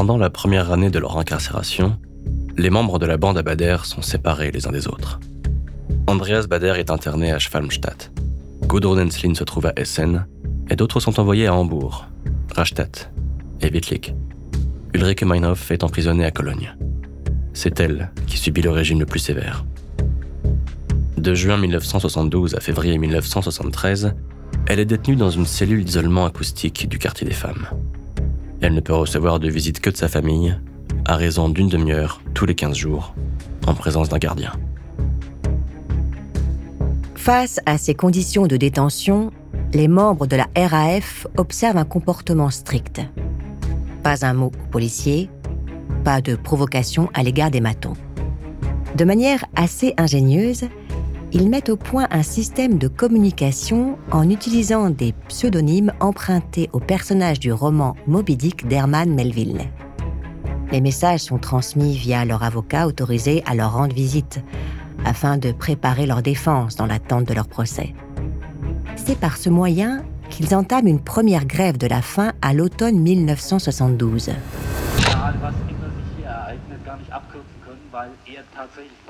Pendant la première année de leur incarcération, les membres de la bande à Bader sont séparés les uns des autres. Andreas Bader est interné à Schwalmstadt. Gudrun Enslin se trouve à Essen et d'autres sont envoyés à Hambourg, Rastatt et Wittlich. Ulrike Meinhof est emprisonnée à Cologne. C'est elle qui subit le régime le plus sévère. De juin 1972 à février 1973, elle est détenue dans une cellule d'isolement acoustique du quartier des femmes. Elle ne peut recevoir de visite que de sa famille, à raison d'une demi-heure tous les 15 jours, en présence d'un gardien. Face à ces conditions de détention, les membres de la RAF observent un comportement strict. Pas un mot aux policiers, pas de provocation à l'égard des matons. De manière assez ingénieuse, ils mettent au point un système de communication en utilisant des pseudonymes empruntés au personnage du roman Moby Dick d'Herman Melville. Les messages sont transmis via leur avocat autorisé à leur rendre visite, afin de préparer leur défense dans l'attente de leur procès. C'est par ce moyen qu'ils entament une première grève de la faim à l'automne 1972.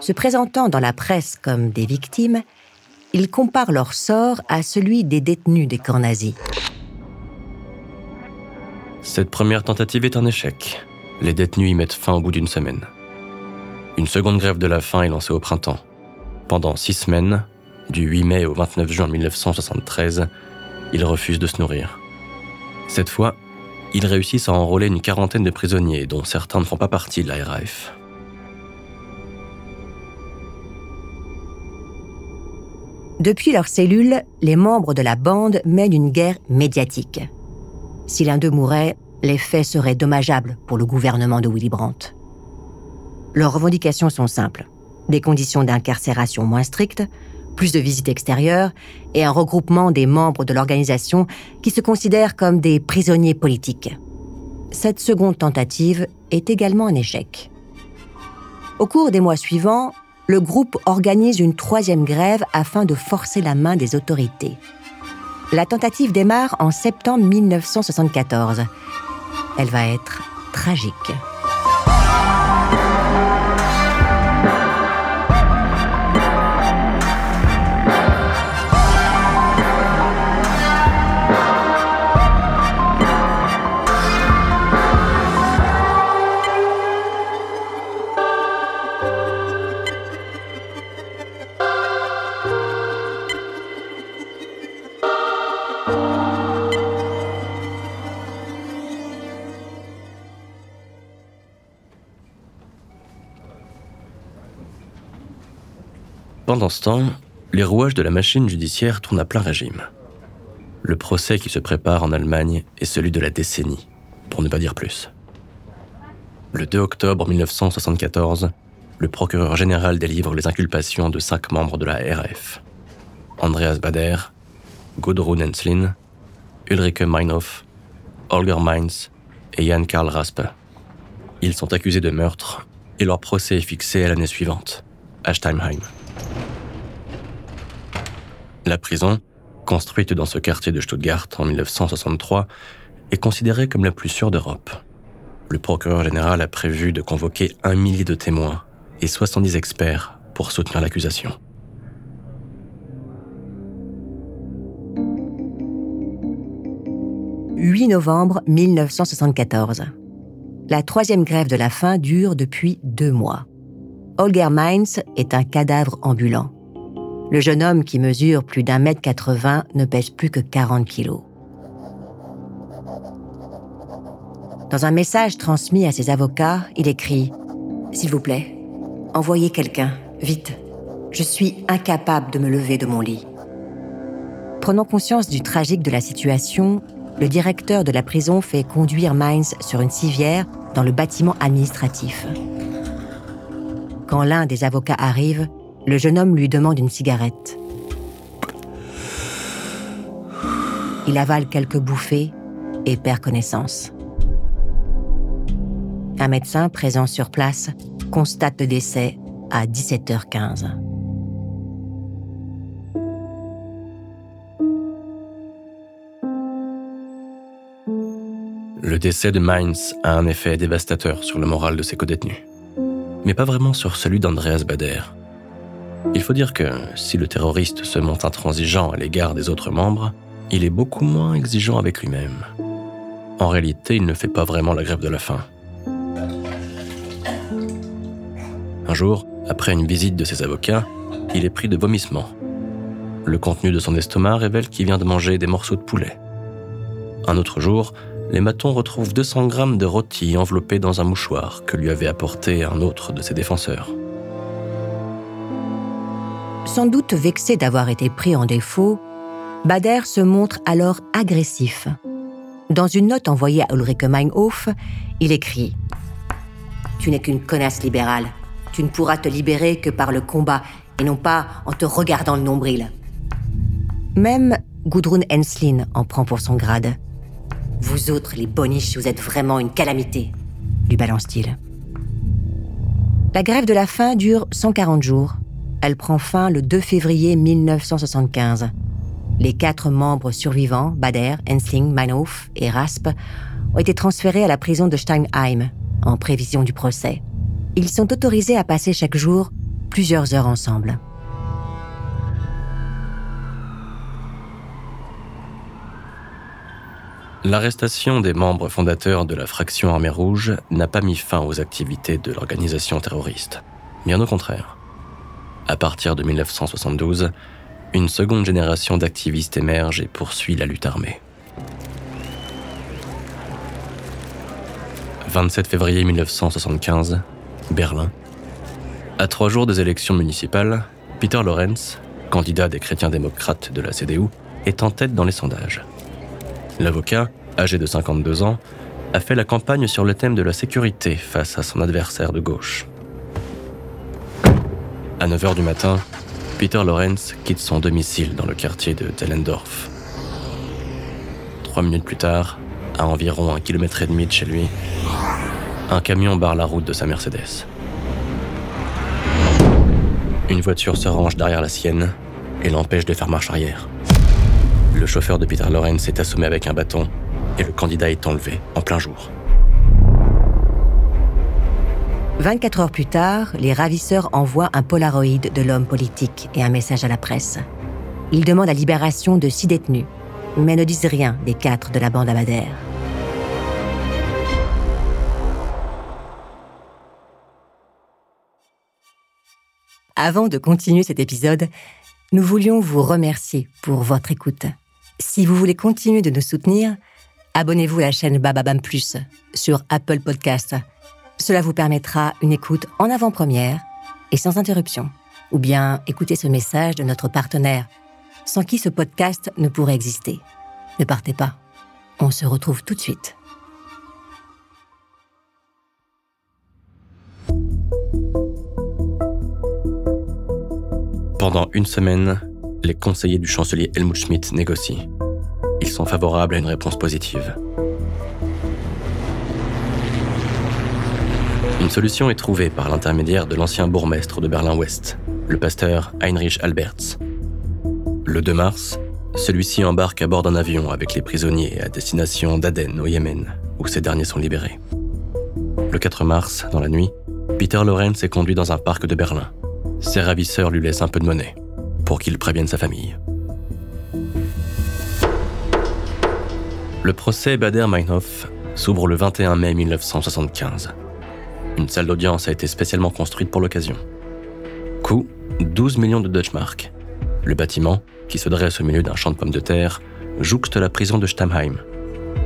Se présentant dans la presse comme des victimes, ils comparent leur sort à celui des détenus des camps nazis. Cette première tentative est un échec. Les détenus y mettent fin au bout d'une semaine. Une seconde grève de la faim est lancée au printemps. Pendant six semaines, du 8 mai au 29 juin 1973, ils refusent de se nourrir. Cette fois, ils réussissent à enrôler une quarantaine de prisonniers, dont certains ne font pas partie de la Depuis leur cellule, les membres de la bande mènent une guerre médiatique. Si l'un d'eux mourait, les faits seraient dommageables pour le gouvernement de Willy Brandt. Leurs revendications sont simples. Des conditions d'incarcération moins strictes, plus de visites extérieures et un regroupement des membres de l'organisation qui se considèrent comme des prisonniers politiques. Cette seconde tentative est également un échec. Au cours des mois suivants, le groupe organise une troisième grève afin de forcer la main des autorités. La tentative démarre en septembre 1974. Elle va être tragique. Pendant ce temps, les rouages de la machine judiciaire tournent à plein régime. Le procès qui se prépare en Allemagne est celui de la décennie, pour ne pas dire plus. Le 2 octobre 1974, le procureur général délivre les inculpations de cinq membres de la RAF. Andreas Bader, Gudrun Enslin, Ulrike Meinhof, Holger Mainz et Jan Karl Raspe. Ils sont accusés de meurtre et leur procès est fixé à l'année suivante, à Steimheim. La prison, construite dans ce quartier de Stuttgart en 1963, est considérée comme la plus sûre d'Europe. Le procureur général a prévu de convoquer un millier de témoins et 70 experts pour soutenir l'accusation. « 8 novembre 1974. La troisième grève de la faim dure depuis deux mois. Holger Mainz est un cadavre ambulant. Le jeune homme qui mesure plus d'un mètre 80 ne pèse plus que 40 kilos. Dans un message transmis à ses avocats, il écrit ⁇ S'il vous plaît, envoyez quelqu'un Vite, je suis incapable de me lever de mon lit. Prenant conscience du tragique de la situation, le directeur de la prison fait conduire Mines sur une civière dans le bâtiment administratif. Quand l'un des avocats arrive, le jeune homme lui demande une cigarette. Il avale quelques bouffées et perd connaissance. Un médecin présent sur place constate le décès à 17h15. Le décès de Mines a un effet dévastateur sur le moral de ses codétenus, mais pas vraiment sur celui d'Andreas Bader. Il faut dire que si le terroriste se montre intransigeant à l'égard des autres membres, il est beaucoup moins exigeant avec lui-même. En réalité, il ne fait pas vraiment la grève de la faim. Un jour, après une visite de ses avocats, il est pris de vomissements. Le contenu de son estomac révèle qu'il vient de manger des morceaux de poulet. Un autre jour, les matons retrouvent 200 grammes de rôti enveloppés dans un mouchoir que lui avait apporté un autre de ses défenseurs. Sans doute vexé d'avoir été pris en défaut, Bader se montre alors agressif. Dans une note envoyée à Ulrike Meinhof, il écrit Tu n'es qu'une connasse libérale. Tu ne pourras te libérer que par le combat et non pas en te regardant le nombril. Même Gudrun Henslin en prend pour son grade. Vous autres, les boniches, vous êtes vraiment une calamité, lui balance-t-il. La grève de la faim dure 140 jours. Elle prend fin le 2 février 1975. Les quatre membres survivants, Bader, Ensling, Meinhof et Rasp, ont été transférés à la prison de Steinheim en prévision du procès. Ils sont autorisés à passer chaque jour plusieurs heures ensemble. L'arrestation des membres fondateurs de la fraction Armée Rouge n'a pas mis fin aux activités de l'organisation terroriste. Bien au contraire. À partir de 1972, une seconde génération d'activistes émerge et poursuit la lutte armée. 27 février 1975, Berlin. À trois jours des élections municipales, Peter Lorenz, candidat des chrétiens démocrates de la CDU, est en tête dans les sondages. L'avocat, âgé de 52 ans, a fait la campagne sur le thème de la sécurité face à son adversaire de gauche. À 9h du matin, Peter Lorenz quitte son domicile dans le quartier de Dellendorf. Trois minutes plus tard, à environ un kilomètre et demi de chez lui, un camion barre la route de sa Mercedes. Une voiture se range derrière la sienne et l'empêche de faire marche arrière. Le chauffeur de Peter Lorenz est assommé avec un bâton et le candidat est enlevé en plein jour. 24 heures plus tard, les ravisseurs envoient un Polaroid de l'homme politique et un message à la presse. Ils demandent la libération de six détenus, mais ne disent rien des quatre de la bande Abadère. Avant de continuer cet épisode, nous voulions vous remercier pour votre écoute. Si vous voulez continuer de nous soutenir, abonnez-vous à la chaîne Bababam Plus sur Apple Podcast. Cela vous permettra une écoute en avant-première et sans interruption. Ou bien écoutez ce message de notre partenaire, sans qui ce podcast ne pourrait exister. Ne partez pas. On se retrouve tout de suite. Pendant une semaine, les conseillers du chancelier Helmut Schmidt négocient. Ils sont favorables à une réponse positive. Une solution est trouvée par l'intermédiaire de l'ancien bourgmestre de Berlin-Ouest, le pasteur Heinrich Alberts. Le 2 mars, celui-ci embarque à bord d'un avion avec les prisonniers à destination d'Aden au Yémen, où ces derniers sont libérés. Le 4 mars, dans la nuit, Peter Lorenz est conduit dans un parc de Berlin. Ses ravisseurs lui laissent un peu de monnaie pour qu'il prévienne sa famille. Le procès Bader-Meinhof s'ouvre le 21 mai 1975. Une salle d'audience a été spécialement construite pour l'occasion. Coût 12 millions de Deutschmark. Le bâtiment, qui se dresse au milieu d'un champ de pommes de terre, jouxte la prison de Stammheim.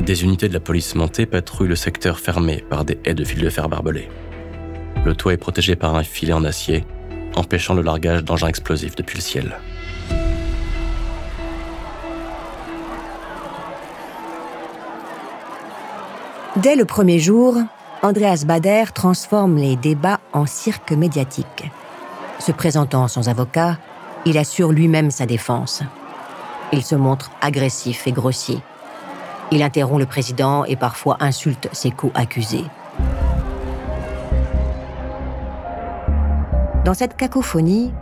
Des unités de la police montée patrouillent le secteur fermé par des haies de fil de fer barbelés. Le toit est protégé par un filet en acier empêchant le largage d'engins explosifs depuis le ciel. Dès le premier jour, Andreas Bader transforme les débats en cirque médiatique. Se présentant sans avocat, il assure lui-même sa défense. Il se montre agressif et grossier. Il interrompt le président et parfois insulte ses co-accusés. Dans cette cacophonie,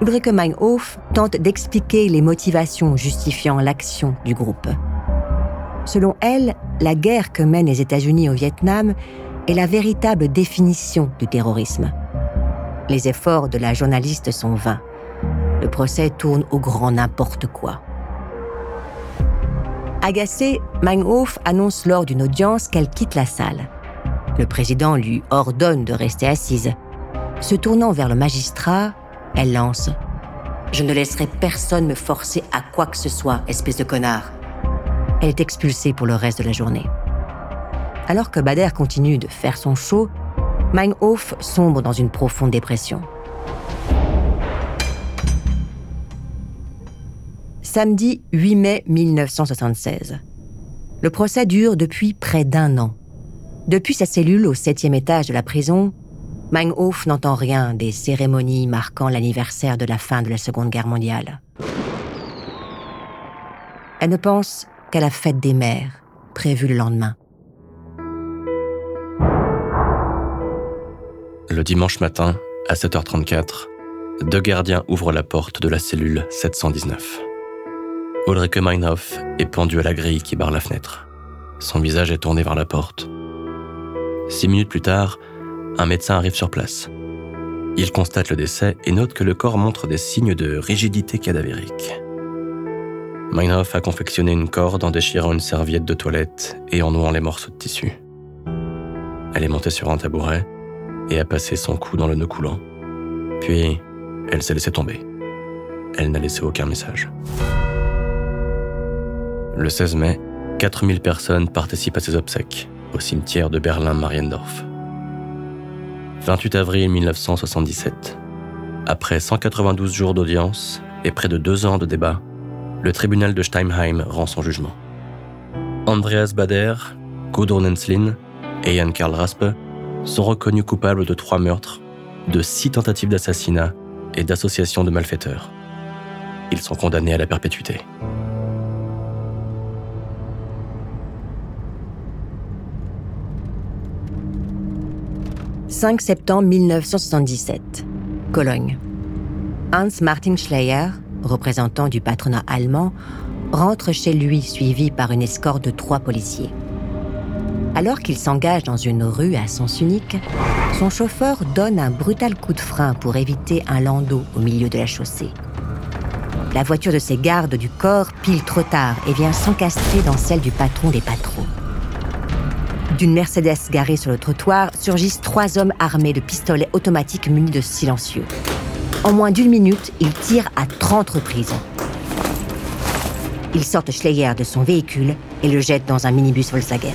Ulrike Meinhof tente d'expliquer les motivations justifiant l'action du groupe. Selon elle, la guerre que mènent les États-Unis au Vietnam est la véritable définition du terrorisme. Les efforts de la journaliste sont vains. Le procès tourne au grand n'importe quoi. Agacée, Meinhof annonce lors d'une audience qu'elle quitte la salle. Le président lui ordonne de rester assise. Se tournant vers le magistrat, elle lance ⁇ Je ne laisserai personne me forcer à quoi que ce soit, espèce de connard. Elle est expulsée pour le reste de la journée. Alors que Bader continue de faire son show, Meinhof sombre dans une profonde dépression. Samedi 8 mai 1976. Le procès dure depuis près d'un an. Depuis sa cellule au septième étage de la prison, Meinhof n'entend rien des cérémonies marquant l'anniversaire de la fin de la Seconde Guerre mondiale. Elle ne pense qu'à la fête des mères, prévue le lendemain. Le dimanche matin, à 7h34, deux gardiens ouvrent la porte de la cellule 719. Ulrike Meinhof est pendu à la grille qui barre la fenêtre. Son visage est tourné vers la porte. Six minutes plus tard, un médecin arrive sur place. Il constate le décès et note que le corps montre des signes de rigidité cadavérique. Meinhof a confectionné une corde en déchirant une serviette de toilette et en nouant les morceaux de tissu. Elle est montée sur un tabouret et a passé son cou dans le nœud coulant. Puis, elle s'est laissée tomber. Elle n'a laissé aucun message. Le 16 mai, 4000 personnes participent à ses obsèques au cimetière de Berlin-Mariendorf. 28 avril 1977. Après 192 jours d'audience et près de deux ans de débat, le tribunal de Steimheim rend son jugement. Andreas Bader, Gudrun Enslin et Jan Karl Raspe sont reconnus coupables de trois meurtres, de six tentatives d'assassinat et d'association de malfaiteurs. Ils sont condamnés à la perpétuité. « 5 septembre 1977, Cologne. Hans Martin Schleyer, représentant du patronat allemand, rentre chez lui suivi par une escorte de trois policiers. Alors qu'il s'engage dans une rue à sens unique, son chauffeur donne un brutal coup de frein pour éviter un landau au milieu de la chaussée. La voiture de ses gardes du corps pile trop tard et vient s'encastrer dans celle du patron des patrons. D'une Mercedes garée sur le trottoir surgissent trois hommes armés de pistolets automatiques munis de silencieux. En moins d'une minute, ils tirent à 30 reprises. Ils sortent Schleyer de son véhicule et le jettent dans un minibus Volkswagen.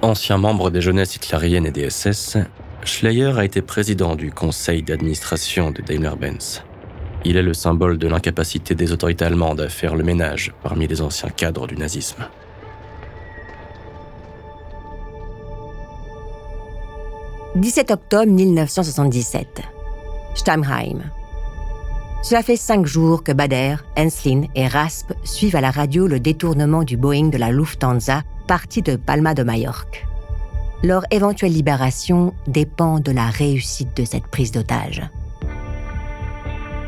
Ancien membre des jeunesses hitlériennes et des SS, Schleyer a été président du conseil d'administration de Daimler-Benz. Il est le symbole de l'incapacité des autorités allemandes à faire le ménage parmi les anciens cadres du nazisme. 17 octobre 1977. Stammheim. Cela fait cinq jours que Bader, Enslin et Rasp suivent à la radio le détournement du Boeing de la Lufthansa parti de Palma de Majorque. Leur éventuelle libération dépend de la réussite de cette prise d'otage.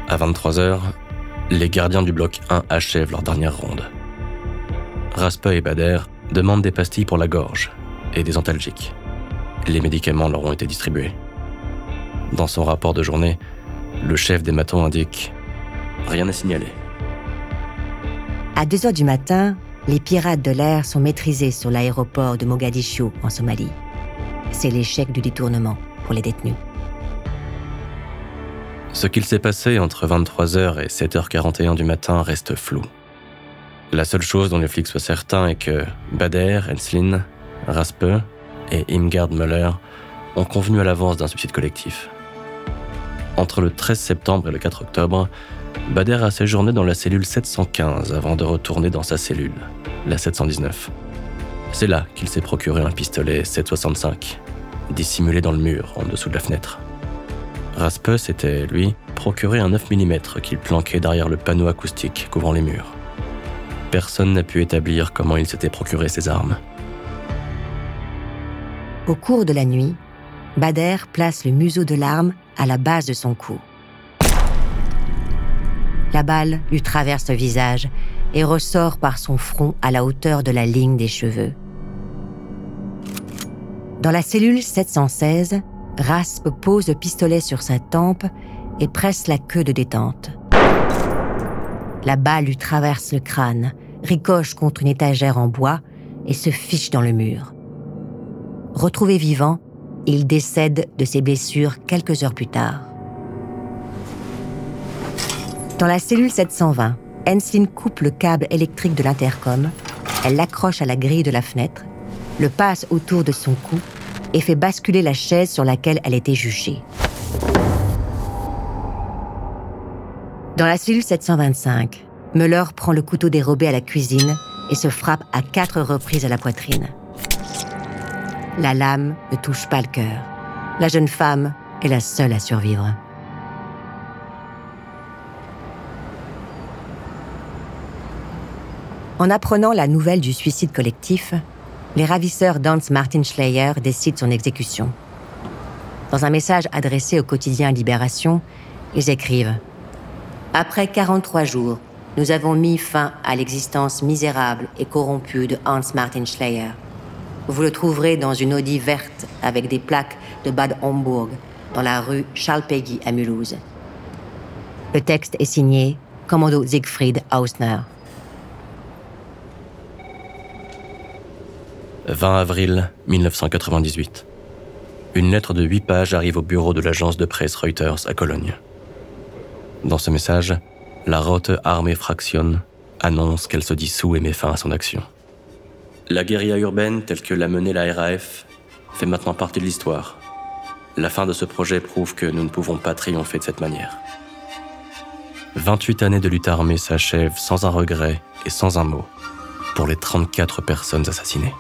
À 23h, les gardiens du bloc 1 achèvent leur dernière ronde. Raspa et Bader demandent des pastilles pour la gorge et des antalgiques. Les médicaments leur ont été distribués. Dans son rapport de journée, le chef des matons indique Rien à signaler. À 2 heures du matin, les pirates de l'air sont maîtrisés sur l'aéroport de Mogadiscio, en Somalie. C'est l'échec du détournement pour les détenus. Ce qu'il s'est passé entre 23h et 7h41 du matin reste flou. La seule chose dont les flics soient certains est que Bader, Enslin, Raspe et Imgard Müller ont convenu à l'avance d'un suicide collectif. Entre le 13 septembre et le 4 octobre, Bader a séjourné dans la cellule 715 avant de retourner dans sa cellule, la 719. C'est là qu'il s'est procuré un pistolet 765, dissimulé dans le mur en dessous de la fenêtre. Raspus était, lui, procuré un 9 mm qu'il planquait derrière le panneau acoustique couvrant les murs. Personne n'a pu établir comment il s'était procuré ces armes. Au cours de la nuit, Bader place le museau de l'arme à la base de son cou. La balle lui traverse le visage et ressort par son front à la hauteur de la ligne des cheveux. Dans la cellule 716, Rasp pose le pistolet sur sa tempe et presse la queue de détente. La balle lui traverse le crâne, ricoche contre une étagère en bois et se fiche dans le mur. Retrouvé vivant, il décède de ses blessures quelques heures plus tard. Dans la cellule 720, Enslin coupe le câble électrique de l'intercom, elle l'accroche à la grille de la fenêtre, le passe autour de son cou et fait basculer la chaise sur laquelle elle était juchée. Dans la cellule 725, Muller prend le couteau dérobé à la cuisine et se frappe à quatre reprises à la poitrine. La lame ne touche pas le cœur. La jeune femme est la seule à survivre. En apprenant la nouvelle du suicide collectif, les ravisseurs d'Hans Martin Schleyer décident son exécution. Dans un message adressé au quotidien Libération, ils écrivent Après 43 jours, nous avons mis fin à l'existence misérable et corrompue de Hans Martin Schleyer. Vous le trouverez dans une Audi verte avec des plaques de Bad Homburg, dans la rue Charles Peggy à Mulhouse. Le texte est signé Commando Siegfried Hausner. 20 avril 1998. Une lettre de 8 pages arrive au bureau de l'agence de presse Reuters à Cologne. Dans ce message, la Rote Armée Fraction annonce qu'elle se dissout et met fin à son action. La guérilla urbaine, telle que l'a menée la RAF, fait maintenant partie de l'histoire. La fin de ce projet prouve que nous ne pouvons pas triompher de cette manière. 28 années de lutte armée s'achèvent sans un regret et sans un mot pour les 34 personnes assassinées.